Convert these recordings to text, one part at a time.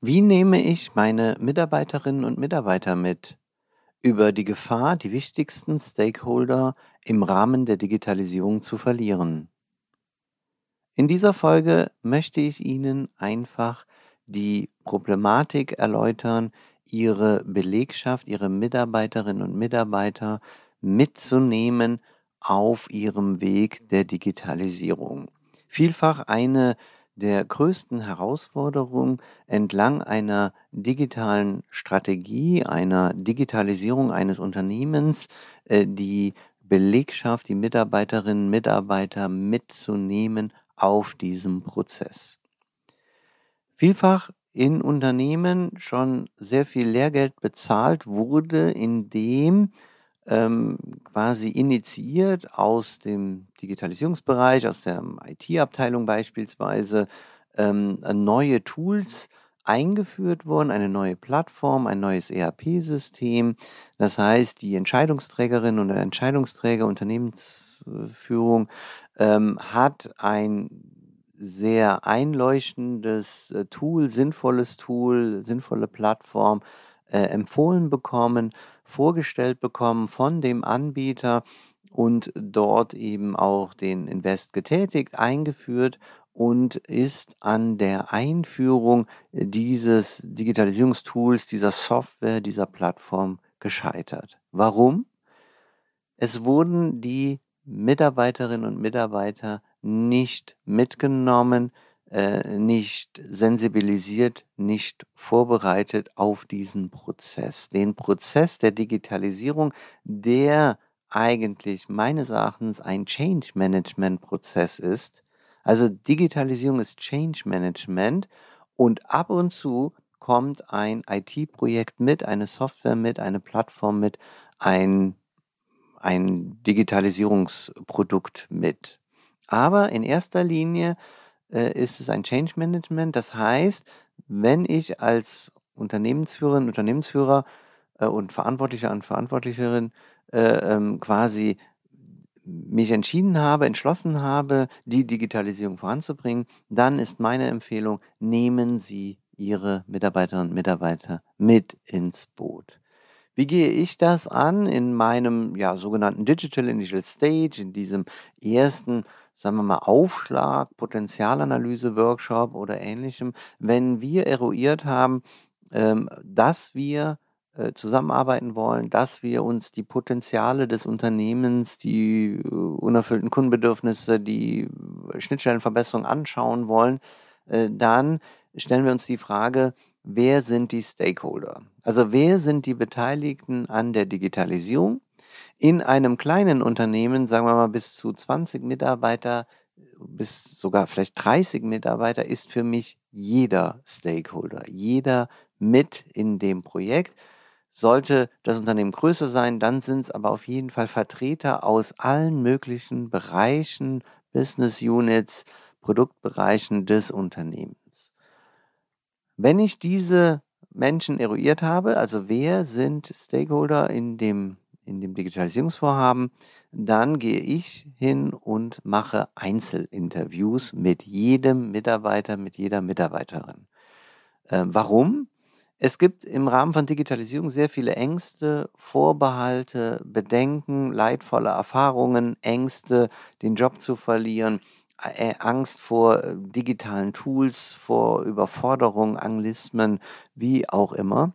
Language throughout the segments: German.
Wie nehme ich meine Mitarbeiterinnen und Mitarbeiter mit? Über die Gefahr, die wichtigsten Stakeholder im Rahmen der Digitalisierung zu verlieren. In dieser Folge möchte ich Ihnen einfach die Problematik erläutern, Ihre Belegschaft, Ihre Mitarbeiterinnen und Mitarbeiter mitzunehmen auf Ihrem Weg der Digitalisierung. Vielfach eine der größten Herausforderungen entlang einer digitalen Strategie, einer Digitalisierung eines Unternehmens, äh, die Belegschaft, die Mitarbeiterinnen und Mitarbeiter mitzunehmen auf diesem Prozess. Vielfach in Unternehmen schon sehr viel Lehrgeld bezahlt wurde, indem ähm, quasi initiiert aus dem Digitalisierungsbereich, aus der IT-Abteilung beispielsweise, ähm, neue Tools eingeführt wurden, eine neue Plattform, ein neues ERP-System. Das heißt, die Entscheidungsträgerin oder Entscheidungsträger, Unternehmensführung ähm, hat ein sehr einleuchtendes äh, Tool, sinnvolles Tool, sinnvolle Plattform äh, empfohlen bekommen vorgestellt bekommen von dem Anbieter und dort eben auch den Invest getätigt, eingeführt und ist an der Einführung dieses Digitalisierungstools, dieser Software, dieser Plattform gescheitert. Warum? Es wurden die Mitarbeiterinnen und Mitarbeiter nicht mitgenommen, nicht sensibilisiert, nicht vorbereitet auf diesen Prozess. Den Prozess der Digitalisierung, der eigentlich meines Erachtens ein Change Management Prozess ist. Also Digitalisierung ist Change Management und ab und zu kommt ein IT-Projekt mit, eine Software mit, eine Plattform mit, ein, ein Digitalisierungsprodukt mit. Aber in erster Linie äh, ist es ein Change Management. Das heißt, wenn ich als Unternehmensführerin, Unternehmensführer äh, und Verantwortlicher und Verantwortlicherin äh, ähm, quasi mich entschieden habe, entschlossen habe, die Digitalisierung voranzubringen, dann ist meine Empfehlung, nehmen Sie Ihre Mitarbeiterinnen und Mitarbeiter mit ins Boot. Wie gehe ich das an in meinem ja, sogenannten Digital Initial Stage, in diesem ersten sagen wir mal, Aufschlag, Potenzialanalyse, Workshop oder ähnlichem, wenn wir eruiert haben, ähm, dass wir äh, zusammenarbeiten wollen, dass wir uns die Potenziale des Unternehmens, die äh, unerfüllten Kundenbedürfnisse, die Schnittstellenverbesserung anschauen wollen, äh, dann stellen wir uns die Frage, wer sind die Stakeholder? Also wer sind die Beteiligten an der Digitalisierung? In einem kleinen Unternehmen, sagen wir mal bis zu 20 Mitarbeiter, bis sogar vielleicht 30 Mitarbeiter, ist für mich jeder Stakeholder, jeder mit in dem Projekt. Sollte das Unternehmen größer sein, dann sind es aber auf jeden Fall Vertreter aus allen möglichen Bereichen, Business Units, Produktbereichen des Unternehmens. Wenn ich diese Menschen eruiert habe, also wer sind Stakeholder in dem in dem Digitalisierungsvorhaben, dann gehe ich hin und mache Einzelinterviews mit jedem Mitarbeiter, mit jeder Mitarbeiterin. Äh, warum? Es gibt im Rahmen von Digitalisierung sehr viele Ängste, Vorbehalte, Bedenken, leidvolle Erfahrungen, Ängste, den Job zu verlieren, äh, Angst vor äh, digitalen Tools, vor Überforderung, Anglismen, wie auch immer.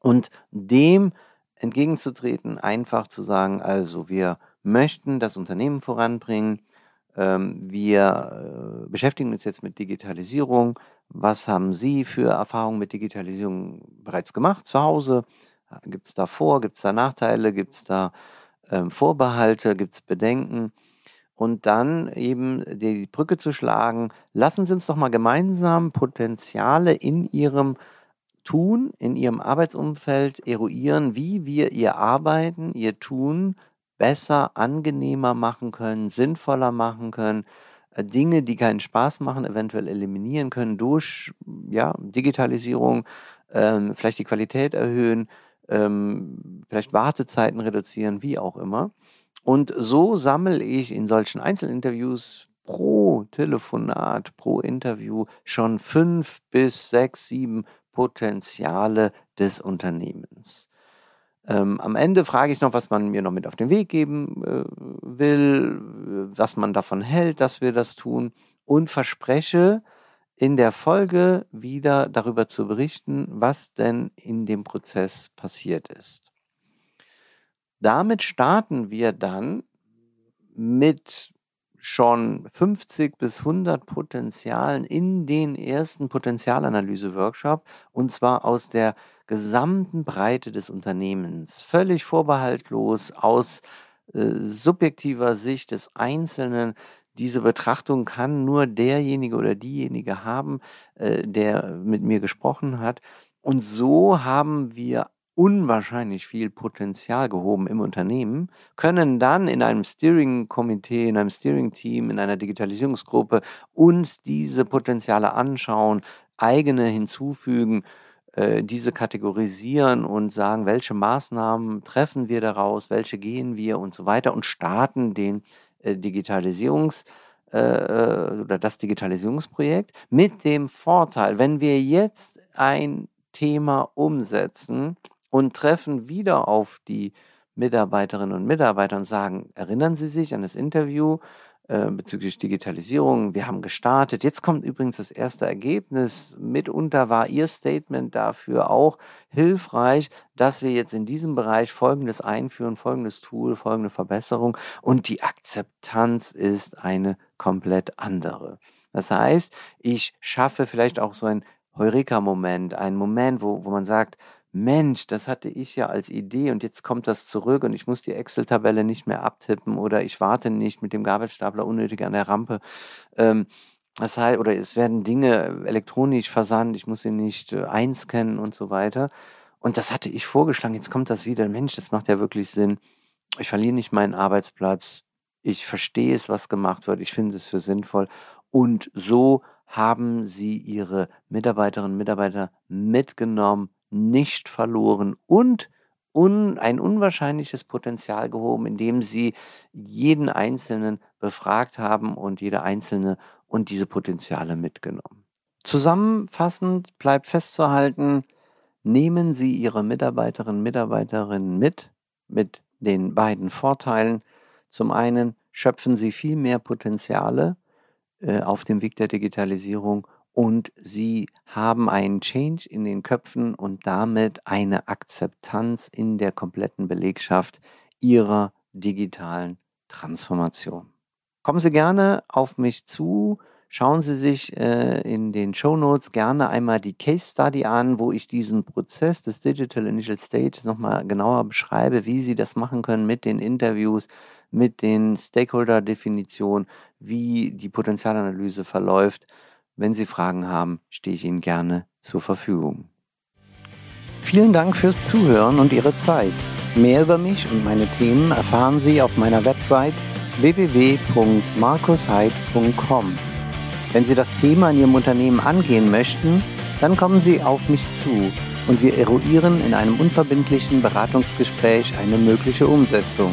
Und dem entgegenzutreten, einfach zu sagen, also wir möchten das Unternehmen voranbringen, ähm, wir äh, beschäftigen uns jetzt mit Digitalisierung. Was haben Sie für Erfahrungen mit Digitalisierung bereits gemacht zu Hause? Gibt es da Vor-, gibt es da Nachteile, gibt es da ähm, Vorbehalte, gibt es Bedenken? Und dann eben die Brücke zu schlagen, lassen Sie uns doch mal gemeinsam Potenziale in Ihrem Tun, in Ihrem Arbeitsumfeld eruieren, wie wir Ihr Arbeiten, Ihr Tun besser, angenehmer machen können, sinnvoller machen können, äh, Dinge, die keinen Spaß machen, eventuell eliminieren können durch ja, Digitalisierung, ähm, vielleicht die Qualität erhöhen, ähm, vielleicht Wartezeiten reduzieren, wie auch immer. Und so sammle ich in solchen Einzelinterviews pro Telefonat, pro Interview schon fünf bis sechs, sieben Potenziale des Unternehmens. Ähm, am Ende frage ich noch, was man mir noch mit auf den Weg geben äh, will, was man davon hält, dass wir das tun und verspreche in der Folge wieder darüber zu berichten, was denn in dem Prozess passiert ist. Damit starten wir dann mit schon 50 bis 100 Potenzialen in den ersten Potenzialanalyse-Workshop und zwar aus der gesamten Breite des Unternehmens, völlig vorbehaltlos aus äh, subjektiver Sicht des Einzelnen. Diese Betrachtung kann nur derjenige oder diejenige haben, äh, der mit mir gesprochen hat. Und so haben wir unwahrscheinlich viel Potenzial gehoben im Unternehmen, können dann in einem Steering-Komitee, in einem Steering-Team, in einer Digitalisierungsgruppe uns diese Potenziale anschauen, eigene hinzufügen, äh, diese kategorisieren und sagen, welche Maßnahmen treffen wir daraus, welche gehen wir und so weiter und starten den äh, Digitalisierungs- äh, oder das Digitalisierungsprojekt mit dem Vorteil, wenn wir jetzt ein Thema umsetzen, und treffen wieder auf die Mitarbeiterinnen und Mitarbeiter und sagen, erinnern Sie sich an das Interview äh, bezüglich Digitalisierung? Wir haben gestartet. Jetzt kommt übrigens das erste Ergebnis. Mitunter war Ihr Statement dafür auch hilfreich, dass wir jetzt in diesem Bereich Folgendes einführen, folgendes Tool, folgende Verbesserung und die Akzeptanz ist eine komplett andere. Das heißt, ich schaffe vielleicht auch so ein Heureka-Moment, einen Moment, wo, wo man sagt, Mensch, das hatte ich ja als Idee und jetzt kommt das zurück und ich muss die Excel-Tabelle nicht mehr abtippen oder ich warte nicht mit dem Gabelstapler unnötig an der Rampe. Ähm, das heißt, oder es werden Dinge elektronisch versandt, ich muss sie nicht äh, einscannen und so weiter. Und das hatte ich vorgeschlagen, jetzt kommt das wieder. Mensch, das macht ja wirklich Sinn. Ich verliere nicht meinen Arbeitsplatz. Ich verstehe es, was gemacht wird. Ich finde es für sinnvoll. Und so haben sie ihre Mitarbeiterinnen und Mitarbeiter mitgenommen nicht verloren und un, ein unwahrscheinliches Potenzial gehoben, indem sie jeden Einzelnen befragt haben und jeder Einzelne und diese Potenziale mitgenommen. Zusammenfassend bleibt festzuhalten, nehmen Sie Ihre Mitarbeiterinnen und Mitarbeiterinnen mit, mit den beiden Vorteilen. Zum einen schöpfen Sie viel mehr Potenziale äh, auf dem Weg der Digitalisierung und sie haben einen Change in den Köpfen und damit eine Akzeptanz in der kompletten Belegschaft ihrer digitalen Transformation. Kommen Sie gerne auf mich zu. Schauen Sie sich äh, in den Show Notes gerne einmal die Case Study an, wo ich diesen Prozess des Digital Initial Stage nochmal genauer beschreibe, wie Sie das machen können mit den Interviews, mit den Stakeholder-Definitionen, wie die Potenzialanalyse verläuft wenn Sie Fragen haben, stehe ich Ihnen gerne zur Verfügung. Vielen Dank fürs Zuhören und Ihre Zeit. Mehr über mich und meine Themen erfahren Sie auf meiner Website www.markusheid.com. Wenn Sie das Thema in Ihrem Unternehmen angehen möchten, dann kommen Sie auf mich zu und wir eruieren in einem unverbindlichen Beratungsgespräch eine mögliche Umsetzung.